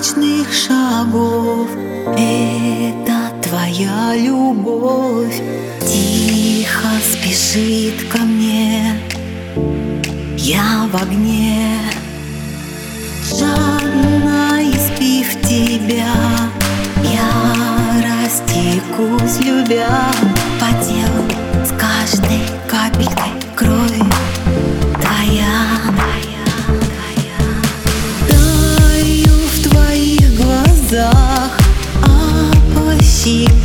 сказочных шагов. Это твоя любовь. Тихо спешит ко мне. Я в огне. Жадно испив тебя Я растекусь, любя По телу с каждой капелькой крови she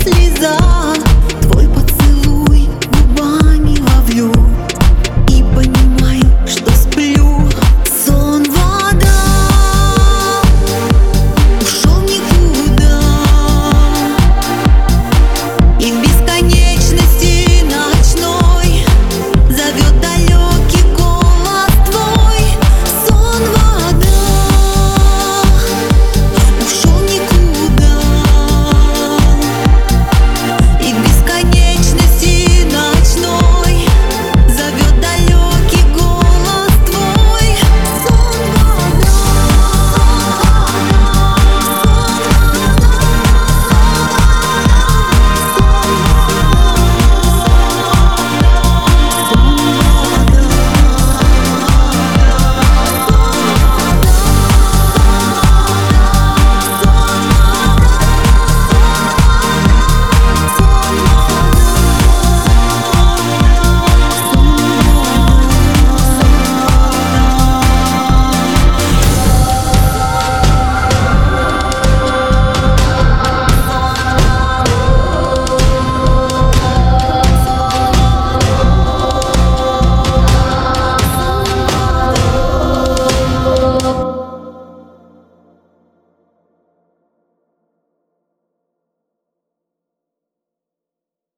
sleaze off.